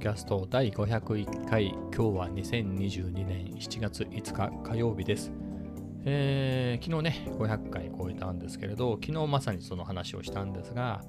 キャスト第501回、今日は2022年7月5日火曜日です。えー、昨日ね、500回超えたんですけれど、昨日まさにその話をしたんですが、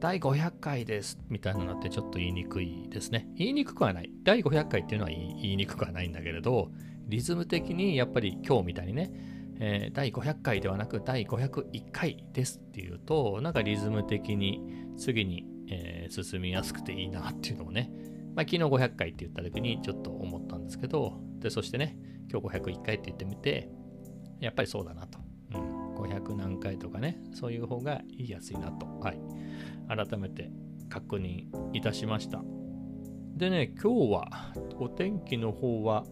第500回ですみたいなのってちょっと言いにくいですね。言いにくくはない。第500回っていうのは言いにくくはないんだけれど、リズム的にやっぱり今日みたいにね、えー、第500回ではなく第501回ですっていうと、なんかリズム的に次にえー、進みやすくていいなっていうのをね、まあ、昨日500回って言った時にちょっと思ったんですけど、で、そしてね、今日501回って言ってみて、やっぱりそうだなと。うん、500何回とかね、そういう方が言いやすいなと、はい、改めて確認いたしました。でね、今日はお天気の方は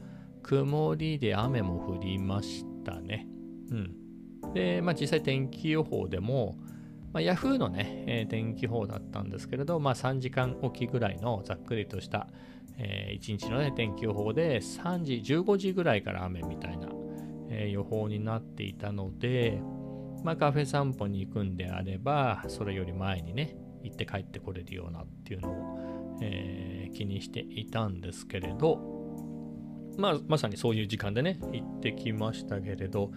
曇りで雨も降りましたね。うん。で、まあ実際天気予報でも、まあ、Yahoo のね、えー、天気予報だったんですけれど、まあ、3時間おきぐらいのざっくりとした、えー、1日の、ね、天気予報で3時、15時ぐらいから雨みたいな、えー、予報になっていたので、まあ、カフェ散歩に行くんであれば、それより前にね、行って帰ってこれるようなっていうのを、えー、気にしていたんですけれど、まあ、まさにそういう時間でね、行ってきましたけれど、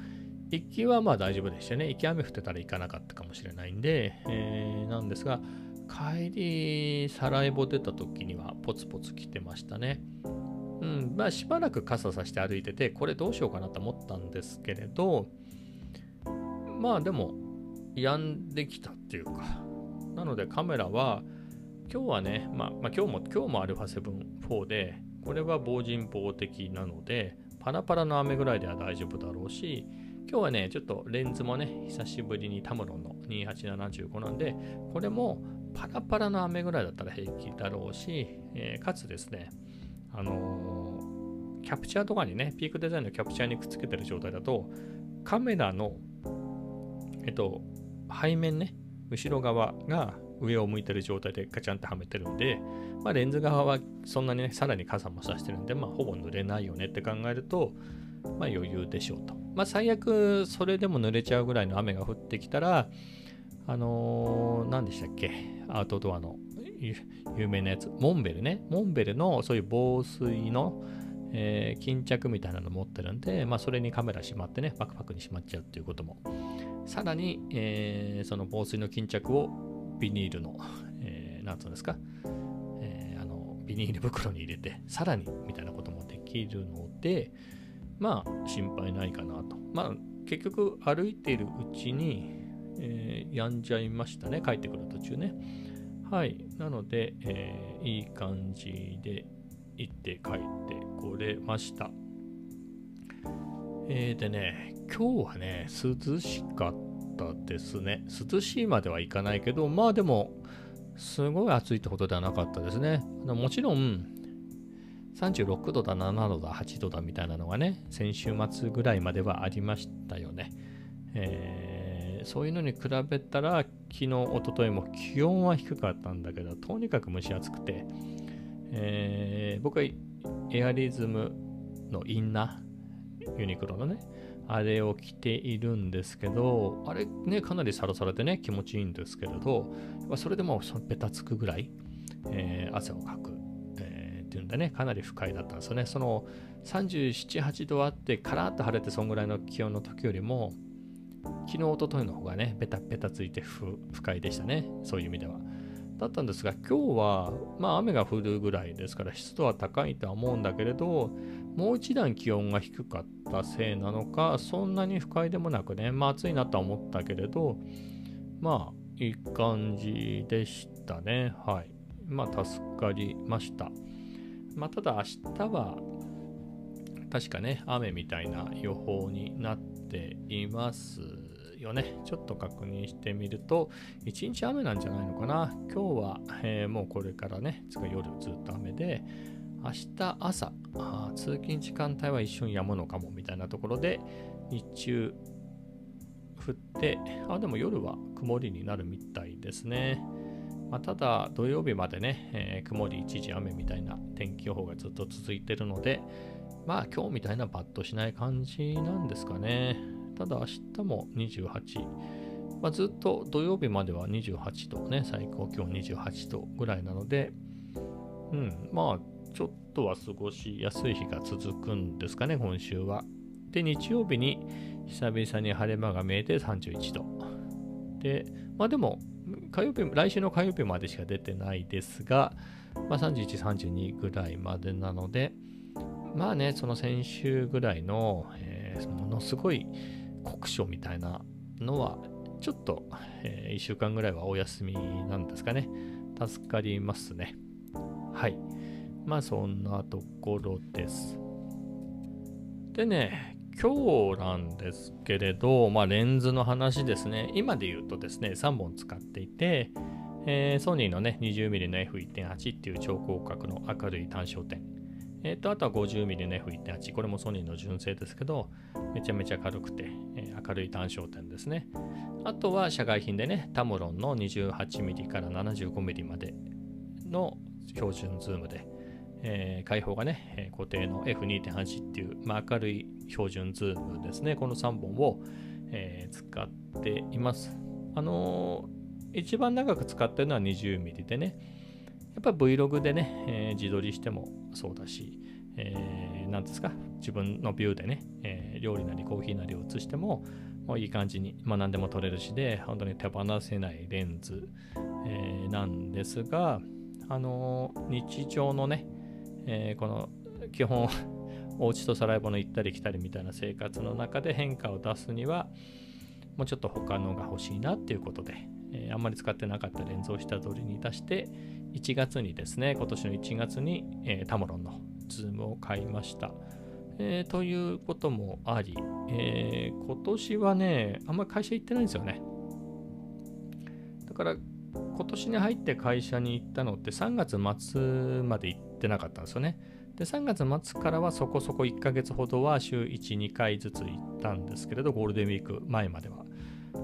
行きはまあ大丈夫でしたね。行き雨降ってたら行かなかったかもしれないんで、えー、なんですが、帰り、サラエボ出た時にはポツポツ来てましたね。うん、まあしばらく傘さして歩いてて、これどうしようかなと思ったんですけれど、まあでも、止んできたっていうか、なのでカメラは、今日はね、まあ、まあ、今日も、今日も α7-4 で、これは防塵防的なので、パラパラの雨ぐらいでは大丈夫だろうし、今日はね、ちょっとレンズもね、久しぶりにタムロンの2875なんで、これもパラパラの雨ぐらいだったら平気だろうし、えー、かつですね、あのー、キャプチャーとかにね、ピークデザインのキャプチャーにくっつけてる状態だと、カメラの、えっと、背面ね、後ろ側が上を向いてる状態でガチャンってはめてるんで、まあ、レンズ側はそんなにね、さらに傘もさしてるんで、まあ、ほぼ濡れないよねって考えると、まあ、余裕でしょうと。まあ、最悪それでも濡れちゃうぐらいの雨が降ってきたら、あのー、何でしたっけ、アウトドアの有名なやつ、モンベルね。モンベルのそういう防水の、えー、巾着みたいなの持ってるんで、まあ、それにカメラしまってね、バックパックにしまっちゃうっていうことも。さらに、えー、その防水の巾着をビニールの、えー、なんつうんですか、えー、あの、ビニール袋に入れて、さらにみたいなこともできるので、まあ心配ないかなと。まあ結局歩いているうちに、えー、やんじゃいましたね。帰ってくる途中ね。はい。なので、えー、いい感じで行って帰ってこれました。えー、でね、今日はね、涼しかったですね。涼しいまではいかないけど、まあでも、すごい暑いってことではなかったですね。もちろん、36度だ、7度だ、8度だみたいなのがね、先週末ぐらいまではありましたよね。えー、そういうのに比べたら、昨日、一昨日も気温は低かったんだけど、とにかく蒸し暑くて、えー、僕はエアリズムのインナー、ユニクロのね、あれを着ているんですけど、あれね、かなりサラサラでね、気持ちいいんですけれど、それでもベタつくぐらい、えー、汗をかく。ていうんでね、かなり不快だったんですよね。その37、8度あって、カラッと晴れて、そんぐらいの気温の時よりも、昨日、おとといの方がね、ベタベタついて不快でしたね。そういう意味では。だったんですが、今日は、まあ雨が降るぐらいですから、湿度は高いとは思うんだけれど、もう一段気温が低かったせいなのか、そんなに不快でもなくね、まあ暑いなとは思ったけれど、まあいい感じでしたね。はい。まあ助かりました。まあ、ただ明日は確かね、雨みたいな予報になっていますよね。ちょっと確認してみると、一日雨なんじゃないのかな。今日は、えー、もうこれからね、つか夜ずっと雨で、明日朝、通勤時間帯は一瞬止むのかもみたいなところで、日中降って、あ、でも夜は曇りになるみたいですね。まあ、ただ土曜日までね、えー、曇り一時雨みたいな天気予報がずっと続いてるので、まあ今日みたいなバッとしない感じなんですかね。ただ明日も28、まあ、ずっと土曜日までは28度ね、最高気温28度ぐらいなので、うん、まあ、ちょっとは過ごしやすい日が続くんですかね、今週は。で、日曜日に久々に晴れ間が見えて31度。で、まあでも、火曜日、来週の火曜日までしか出てないですが、まあ、31、32ぐらいまでなので、まあね、その先週ぐらいの、えー、ものすごい酷暑みたいなのは、ちょっと、えー、1週間ぐらいはお休みなんですかね。助かりますね。はい。まあそんなところです。でね、今日なんですけれど、まあレンズの話ですね。今で言うとですね、3本使っていて、えー、ソニーのね、20mm の F1.8 っていう超広角の明るい単焦点。えっ、ー、と、あとは 50mm の F1.8。これもソニーの純正ですけど、めちゃめちゃ軽くて、えー、明るい単焦点ですね。あとは社外品でね、タムロンの 28mm から 75mm までの標準ズームで、えー、開放がね、固定の F2.8 っていう、まあ、明るい標準ズームですね。この3本を、えー、使っています。あのー、一番長く使ってるのは 20mm でね、やっぱ Vlog でね、え自撮りしてもそうだし、えー、ですか、自分のビューでね、え料理なりコーヒーなりを映しても、もういい感じに、まあ、何でも撮れるしで、本当に手放せないレンズ、えー、なんですが、あのー、日常のね、えー、この基本 お家とサラエボの行ったり来たりみたいな生活の中で変化を出すにはもうちょっと他のが欲しいなっていうことで、えー、あんまり使ってなかったレンズを下取りに出して1月にですね今年の1月に、えー、タムロンのズームを買いました、えー、ということもあり、え今年はねあんまり会社行ってないんですよね。だから今年に入って会社に行ったのって3月末まで行ってなかったんですよね。で、3月末からはそこそこ1ヶ月ほどは週1、2回ずつ行ったんですけれど、ゴールデンウィーク前までは。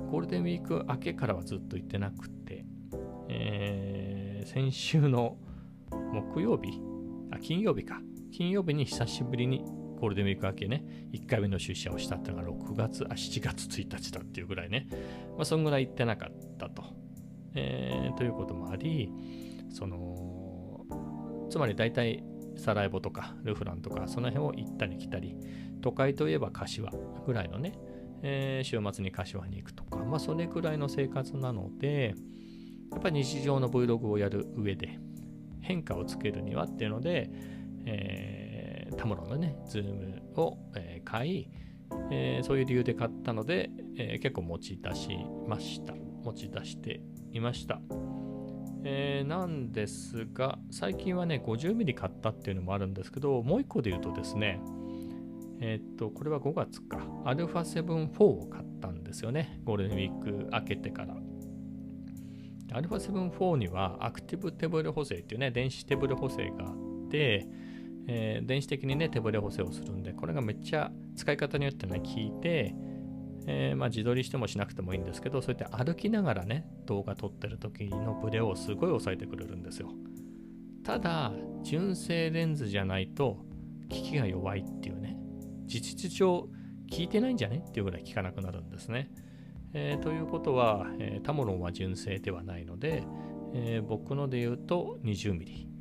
ゴールデンウィーク明けからはずっと行ってなくて、えー、先週の木曜日、あ、金曜日か。金曜日に久しぶりにゴールデンウィーク明けね、1回目の出社をしたっていうのが6月、あ、7月1日だっていうぐらいね、まあ、そんぐらい行ってなかったと。えー、ということもあり、その、つまり大体サラエボとかルフランとかその辺を行ったり来たり、都会といえば柏ぐらいのね、えー、週末に柏に行くとか、まあそれぐらいの生活なので、やっぱり日常の Vlog をやる上で変化をつけるにはっていうので、えー、タムロのね、ズームを、えー、買い、えー、そういう理由で買ったので、えー、結構持ち出しました。持ち出していました。えー、なんですが、最近はね、50mm 買ったっていうのもあるんですけど、もう一個で言うとですね、えー、っと、これは5月か、α7-4 を買ったんですよね、ゴールデンウィーク明けてから。α7-4 にはアクティブ手ブレ補正っていうね、電子手ブレ補正があって、えー、電子的にね、手ブレ補正をするんで、これがめっちゃ使い方によってね、効いて、えー、まあ、自撮りしてもしなくてもいいんですけど、そうやって歩きながらね、動画撮ってる時のブレをすごい抑えてくれるんですよ。ただ、純正レンズじゃないと、効きが弱いっていうね、事実上、効いてないんじゃねっていうぐらい効かなくなるんですね。えー、ということは、えー、タモロンは純正ではないので、えー、僕ので言うと 20mm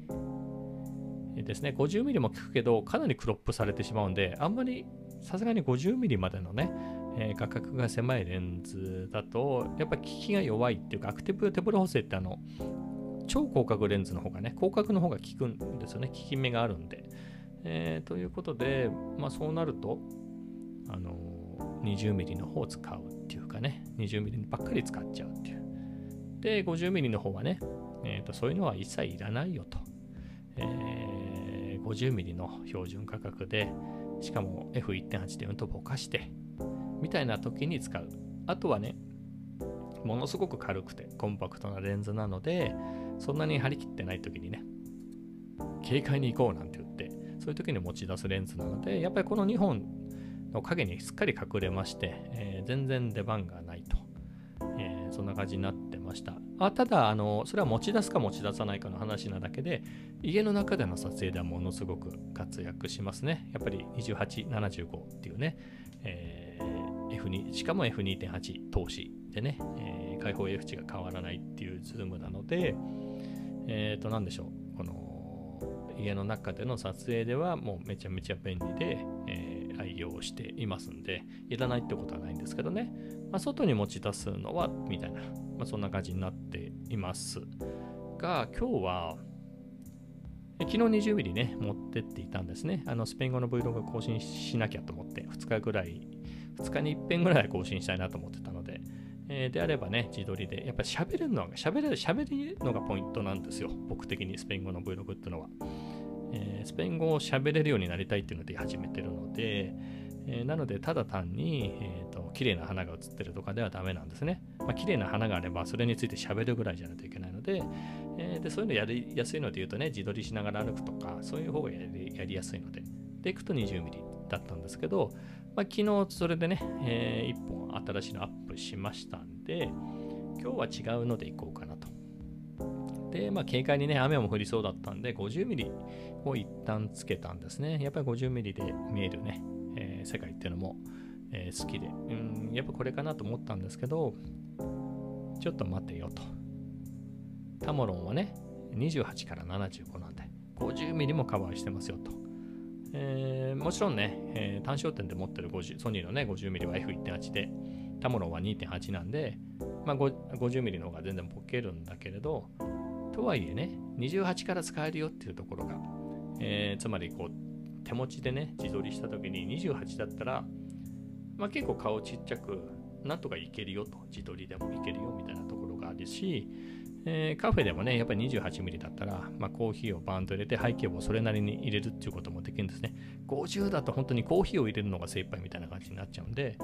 ですね。50mm も効くけど、かなりクロップされてしまうんで、あんまりさすがに 50mm までのね、えー、画角が狭いレンズだと、やっぱ効きが弱いっていうか、アクティブテブル補正ってあの、超広角レンズの方がね、広角の方が効くんですよね。効き目があるんで。えー、ということで、まあそうなると、あの、20mm の方を使うっていうかね、20mm ばっかり使っちゃうっていう。で、50mm の方はね、えーと、そういうのは一切いらないよと。えー、50mm の標準価格で、しかも F1.8 でうんとぼかして、みたいな時に使う。あとはね、ものすごく軽くてコンパクトなレンズなので、そんなに張り切ってない時にね、軽快に行こうなんて言って、そういう時に持ち出すレンズなので、やっぱりこの2本の影にすっかり隠れまして、えー、全然出番がないと、えー、そんな感じになってました。あただあの、それは持ち出すか持ち出さないかの話なだけで、家の中での撮影ではものすごく活躍しますね。やっぱり28、75っていうね、えー、F2、しかも F2.8 投資でね、えー、開放 F 値が変わらないっていうズームなので、えっ、ー、と、なんでしょう、この、家の中での撮影ではもうめちゃめちゃ便利で、えー、用していますんで、いらないってことはないんですけどね、まあ、外に持ち出すのは、みたいな、まあ、そんな感じになっていますが、今日は、昨日 20mm ね、持ってっていたんですね。あのスペイン語の Vlog 更新しなきゃと思って、2日ぐらい、2日に1遍ぐらい更新したいなと思ってたので、え、であればね、自撮りで、やっぱり喋るのが、喋れる、喋るのがポイントなんですよ。僕的にスペイン語の Vlog っていうのは。スペイン語を喋れるようになりたいっていうので始めてるので、えー、なので、ただ単に、えーと、綺麗な花が写ってるとかではダメなんですね。まあ、綺麗な花があれば、それについて喋るぐらいじゃないといけないので、えー、でそういうのやりやすいので言うとね、自撮りしながら歩くとか、そういう方がやりやりやすいので、で、いくと 20mm だったんですけど、まあ、昨日それでね、えー、1本新しいのアップしましたんで、今日は違うのでいこうかな。で、まあ、軽快にね、雨も降りそうだったんで、50ミリを一旦つけたんですね。やっぱり50ミリで見えるね、えー、世界っていうのも、えー、好きで、うん、やっぱこれかなと思ったんですけど、ちょっと待てよと。タモロンはね、28から75なんで、50ミリもカバーしてますよと。えー、もちろんね、えー、単焦点で持ってる50ソニーのね 50mm は F1.8 で、タモロンは2.8なんで、まあ、50mm の方が全然ボケるんだけれど、とはいえね、28から使えるよっていうところが、えー、つまりこう手持ちでね、自撮りした時に28だったら、まあ、結構顔ちっちゃく、なんとかいけるよと、自撮りでもいけるよみたいなところがあるし、えー、カフェでもね、やっぱり 28mm だったら、まあ、コーヒーをバンと入れて背景をそれなりに入れるっていうこともできるんですね。50だと本当にコーヒーを入れるのが精一杯みたいな感じになっちゃうんで、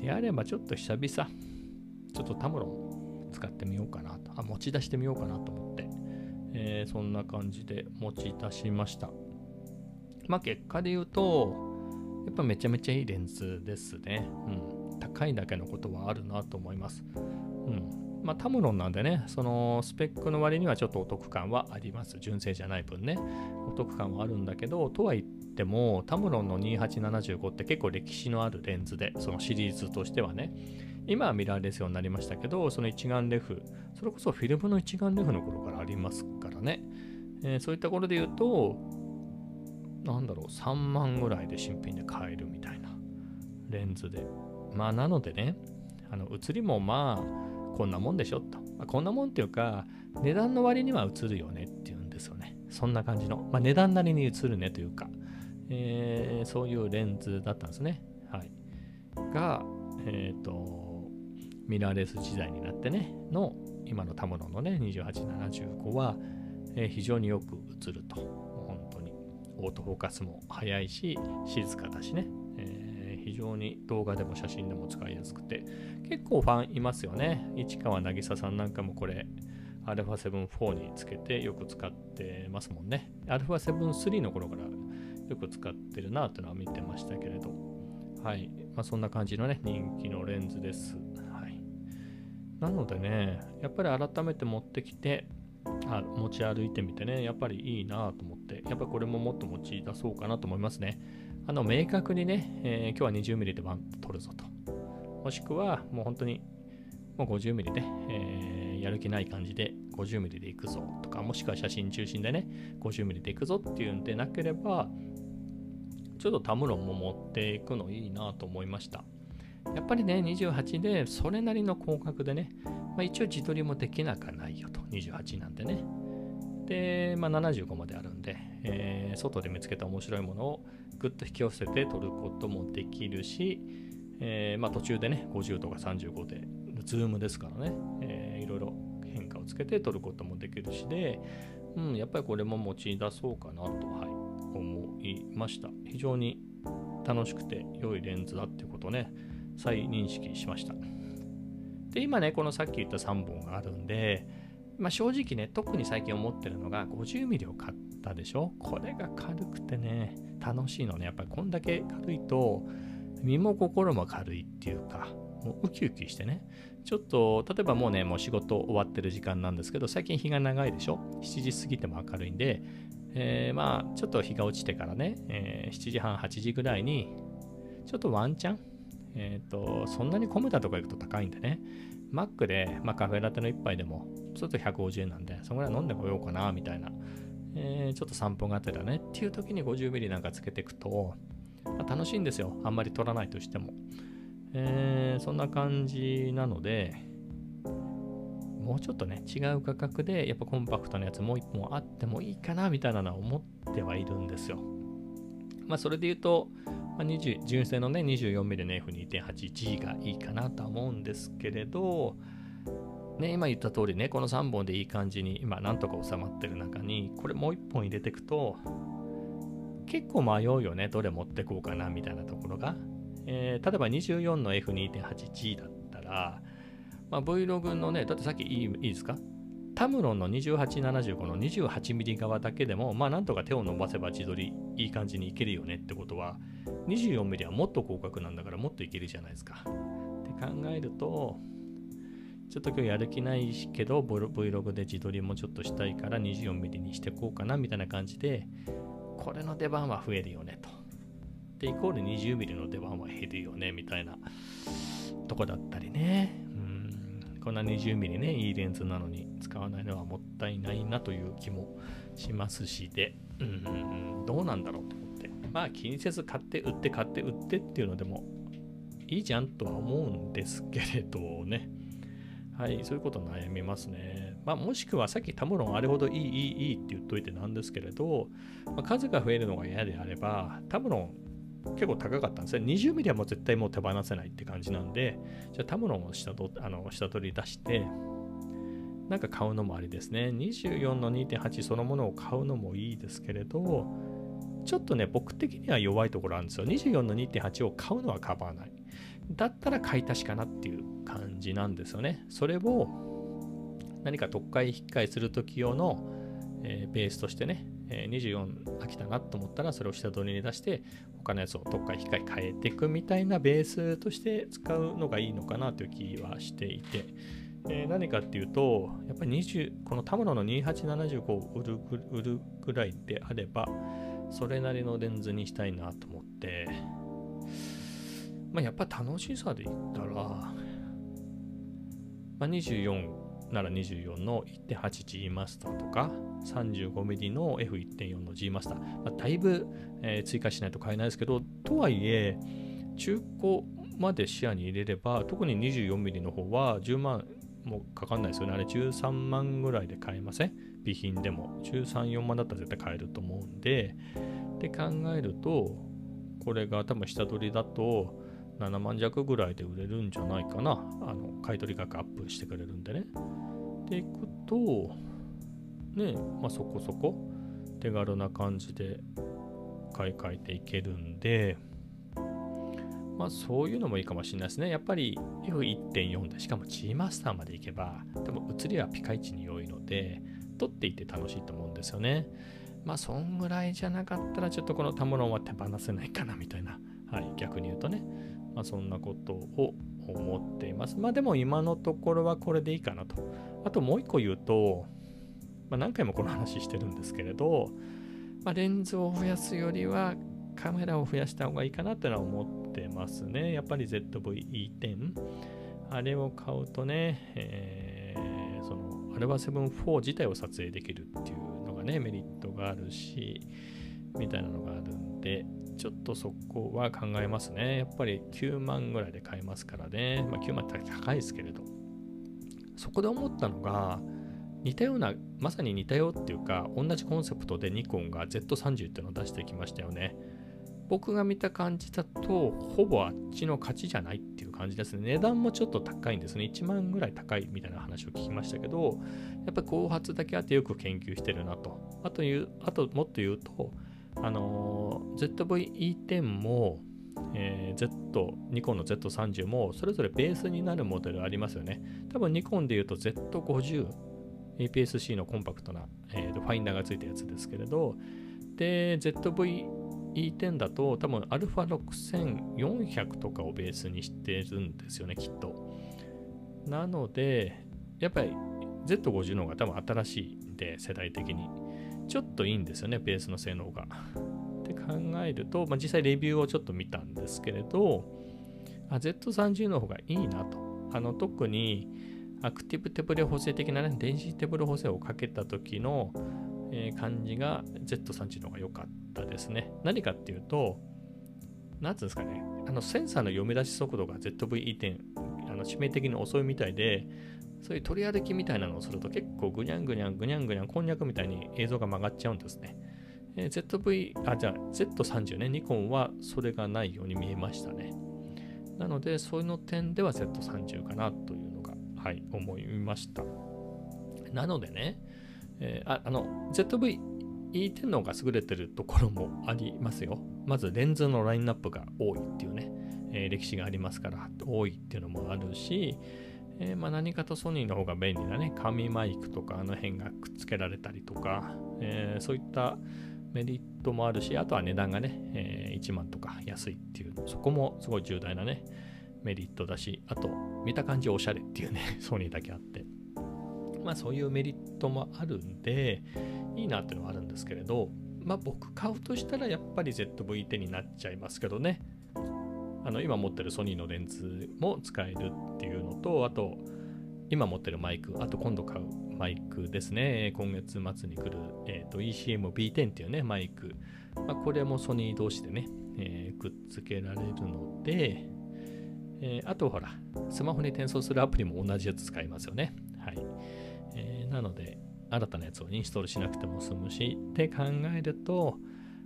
であればちょっと久々、ちょっとタムロン使ってみようかなと、持ち出してみようかなと思って、えー、そんな感じで持ち出しました。まあ結果で言うと、やっぱめちゃめちゃいいレンズですね。うん。高いだけのことはあるなと思います。うん。まあ、タムロンなんでね、そのスペックの割にはちょっとお得感はあります。純正じゃない分ね。お得感はあるんだけど、とは言っても、タムロンの2875って結構歴史のあるレンズで、そのシリーズとしてはね、今はミラーレス用になりましたけど、その一眼レフ、それこそフィルムの一眼レフの頃からありますからね。えー、そういったところで言うと、なんだろう、3万ぐらいで新品で買えるみたいなレンズで。まあ、なのでね、あの写りもまあ、こんなもんでしょと。まあ、こんなもんっていうか、値段の割には映るよねっていうんですよね。そんな感じの。まあ、値段なりに映るねというか、えー、そういうレンズだったんですね。はい。が、えっ、ー、と、ミラーレス時代になってね、の今のタムロのね、2875は、えー、非常によく映ると。本当に。オートフォーカスも速いし、静かだしねえ。非常に動画でも写真でも使いやすくて、結構ファンいますよね。市川渚さんなんかもこれ、α7-4 につけてよく使ってますもんね。α7-3 の頃からよく使ってるなっていうのは見てましたけれど。はい。まあ、そんな感じのね、人気のレンズです。なのでね、やっぱり改めて持ってきて、あ持ち歩いてみてね、やっぱりいいなと思って、やっぱこれももっと持ち出そうかなと思いますね。あの明確にね、えー、今日は 20mm でバンと取るぞと。もしくは、もう本当にもう 50mm で、えー、やる気ない感じで 50mm でいくぞとか、もしくは写真中心でね、50mm でいくぞっていうんでなければ、ちょっとタムロンも持っていくのいいなと思いました。やっぱりね、28でそれなりの広角でね、まあ、一応自撮りもできなくないよと、28なんでね。で、まあ、75まであるんで、えー、外で見つけた面白いものをぐっと引き寄せて撮ることもできるし、えー、まあ、途中でね、50とか35で、ズームですからね、えー、いろいろ変化をつけて撮ることもできるしで、うん、やっぱりこれも持ち出そうかなと、はい、思いました。非常に楽しくて良いレンズだっていうことね、再認識しました。で、今ね、このさっき言った3本があるんで、まあ、正直ね、特に最近思ってるのが 50mm を買ったでしょ？これが軽くてね、楽しいのね。やっぱりこんだけ軽いと、身も心も軽いっていうか、もうウキウキしてね。ちょっと、例えばもうね、もう仕事終わってる時間なんですけど、最近日が長いでしょ ?7 時過ぎても明るいんで、えー、まあ、ちょっと日が落ちてからね、えー、7時半、8時ぐらいに、ちょっとワンチャン、えっ、ー、と、そんなに混めたとこ行くと高いんでね、マックで、まあ、カフェラテの一杯でも、ちょっと150円なんで、そのぐらい飲んでこようかな、みたいな、えー、ちょっと散歩がてらねっていう時に 50mm なんかつけていくと、まあ、楽しいんですよ。あんまり取らないとしても。えー、そんな感じなので、もうちょっとね、違う価格で、やっぱコンパクトなやつもう一本あってもいいかなみたいなのは思ってはいるんですよ。まあ、それで言うと、まあ、20純正のね、24mm の F2.8G がいいかなとは思うんですけれど、ね、今言った通りね、この3本でいい感じに、今なんとか収まってる中に、これもう1本入れていくと、結構迷うよね、どれ持ってこうかなみたいなところが。えー、例えば24の F2.8G だったら、まあ、Vlog のね、だってさっきいいいいですか？タムロンの2875の 28mm 側だけでも、まあなんとか手を伸ばせば自撮りいい感じにいけるよねってことは、24mm はもっと広角なんだからもっといけるじゃないですか。って考えると、ちょっと今日やる気ないけど、Vlog で自撮りもちょっとしたいから 24mm にしてこうかなみたいな感じで、これの出番は増えるよねと。で、イコール 20mm の出番は減るよねみたいなとこだったりね。うん、こんな 20mm ね、いいレンズなのに使わないのはもったいないなという気もしますしで、うん、どうなんだろうと思って。まあ気にせず買って売って買って売ってっていうのでもいいじゃんとは思うんですけれどね。はい、そういうこと悩みますね。まあ、もしくはさっきタムロンあれほどいい、いい、いいって言っといてなんですけれど、まあ、数が増えるのが嫌であれば、タムロン結構高かったんですね。20ミリはもう絶対もう手放せないって感じなんで、じゃあタムロンを下とあの下取り出して、なんか買うのもありですね。24の2.8そのものを買うのもいいですけれど、ちょっとね、僕的には弱いところあるんですよ。24の2.8を買うのはカバーない。だったら買い足しかなっていう感じなんですよね。それを何か特会引っかえするとき用の、えー、ベースとしてね、えー、24飽きたなと思ったらそれを下取りに出して他のやつを特会引っかえ変えていくみたいなベースとして使うのがいいのかなという気はしていて、えー、何かっていうとやっぱり20このタムロの2875を売る売るぐらいであればそれなりのレンズにしたいなと思ってまあ、やっぱ楽しさで言ったら、まあ、24なら24の 1.8G マスターとか 35mm の F1.4 の G マスター、まあ、だいぶ、えー、追加しないと買えないですけどとはいえ中古まで視野に入れれば特に 24mm の方は10万もかかんないですよね。あれ13万ぐらいで買えません？備品でも。13、4万だったら絶対買えると思うんで。って考えるとこれが多分下取りだと7万弱ぐらいで売れるんじゃないかな。あの買取額アップしてくれるんでね。でいくと、ね、まあそこそこ手軽な感じで買い替えていけるんで、まあそういうのもいいかもしれないですね。やっぱり F1.4 で、しかも G マスターまでいけば、でも映りはピカイチに良いので、撮っていて楽しいと思うんですよね。まあそんぐらいじゃなかったらちょっとこのタムロンは手放せないかなみたいな。はい、逆に言うとね。まあ、そんなことを思っています。まあでも今のところはこれでいいかなと。あともう一個言うと、まあ、何回もこの話してるんですけれど、まあ、レンズを増やすよりはカメラを増やした方がいいかなってのは思ってますね。やっぱり ZV-E10。あれを買うとね、えー、その α7-4 自体を撮影できるっていうのがね、メリットがあるし、みたいなのがあるんで、ちょっとそこは考えますね。やっぱり9万ぐらいで買えますからね。まあ、9万って高いですけれど。そこで思ったのが、似たような、まさに似たよっていうか、同じコンセプトでニコンが Z30 っていうのを出してきましたよね。僕が見た感じだと、ほぼあっちの勝ちじゃないっていう感じですね。値段もちょっと高いんですね。1万ぐらい高いみたいな話を聞きましたけど、やっぱり後発だけあってよく研究してるなと。あという、あともっと言うと、あの ZV-E10 も、えー、Z、ニコンの Z30 もそれぞれベースになるモデルありますよね。多分ニコンで言うと Z50、APS-C のコンパクトな、えー、ファインダーがついたやつですけれど、で、E10 だと多分 α6400 とかをベースにしてるんですよね、きっと。なので、やっぱり Z50 の方が多分新しいんで、世代的に。ちょっといいんですよね、ベースの性能が。って考えると、まあ、実際レビューをちょっと見たんですけれど、Z30 の方がいいなと。あの特にアクティブ手ブレ補正的なね、電子手ブレ補正をかけた時の、え感じが Z30 の方が良かったですね。何かっていうと、なんつうんですかね、あのセンサーの読み出し速度が ZV-E10、あの致命的に遅いみたいで、そういう取り歩きみたいなのをすると結構ぐにゃんぐにゃんぐにゃんぐにゃんこんにゃくみたいに映像が曲がっちゃうんですね。えー ZV、あ、じゃあ Z30 ね、ニコンはそれがないように見えましたね。なので、そういうの点では Z30 かなというのが、はい、思いました。なのでね、えーああの ZV-E10 の方が優れてるところもありますよ。まずレンズのラインナップが多いっていうね、えー歴史がありますから多いっていうのもあるし、えーまあ、何かとソニーの方が便利なね、紙マイクとかあの辺がくっつけられたりとか、えそういったメリットもあるし、あとは値段がね、え1万とか安いっていう、そこもすごい重大なね、メリットだし、あと見た感じおしゃれっていうね、ソニーだけあって。まあそういうメリットもあるんで、いいなっていうのはあるんですけれど、まあ僕買うとしたらやっぱり ZV-10 になっちゃいますけどね。あの今持ってるソニーのレンズも使えるっていうのと、あと今持ってるマイク、あと今度買うマイクですね。今月末に来る、えーと ECM-B10 っていうね、マイク。まあ、これもソニー同士でね、えーくっつけられるので、えーあとほら、スマホに転送するアプリも同じやつ使いますよね。なので、新たなやつをインストールしなくても済むし、って考えると、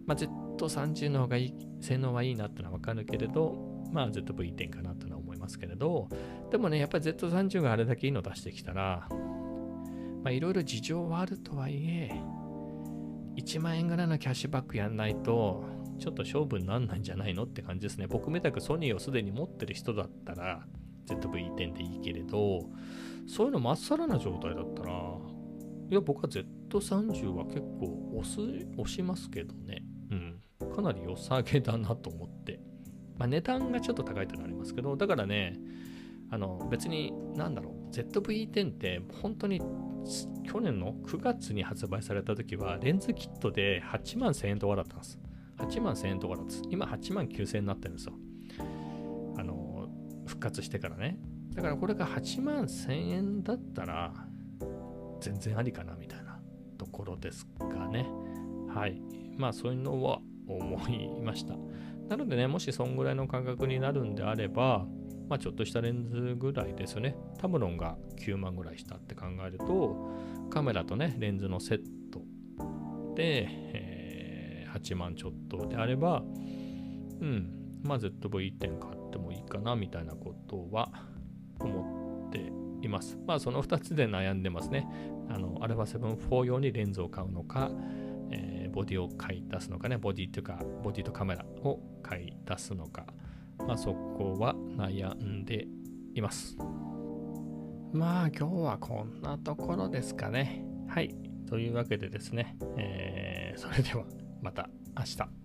まあ、Z30 の方がいい、性能はいいなってのはわかるけれど、まあ ZV-10 かなというのは思いますけれど、でもね、やっぱり Z30 があれだけいいの出してきたら、まあいろいろ事情はあるとはいえ、1万円ぐらいのキャッシュバックやんないと、ちょっと勝負になんないんじゃないのって感じですね。僕みたくソニーをすでに持ってる人だったら、ZV-10 でいいけれど、そういうのまっさらな状態だったら、いや、僕は Z30 は結構押す押しますけどね。うん。かなり良さげだなと思って。まあ、値段がちょっと高いってのはありますけど、だからね、あの別に、なんだろう、ZV-10 って本当に去年の9月に発売された時は、レンズキットで8万1000円とかだったんです。8万1000円とかだったんです。今8万9000円になってるんですよ。復活してからね。だからこれが8万1000円だったら、全然ありかなみたいなところですかね。はい。まあそういうのは思いました。なのでね、もしそんぐらいの価格になるんであれば、まあちょっとしたレンズぐらいですよね。タムロンが9万ぐらいしたって考えると、カメラとね、レンズのセットで、えー8万ちょっとであれば、うん、まあ ZV-10 買っかなみたいなことは思っています。まあその2つで悩んでますね。あの、α7-4 用にレンズを買うのか、えーボディを買い出すのかね、ボディっていうか、ボディとカメラを買い出すのか、まあそこは悩んでいます。まあ今日はこんなところですかね。はい。というわけでですね、えーそれではまた明日。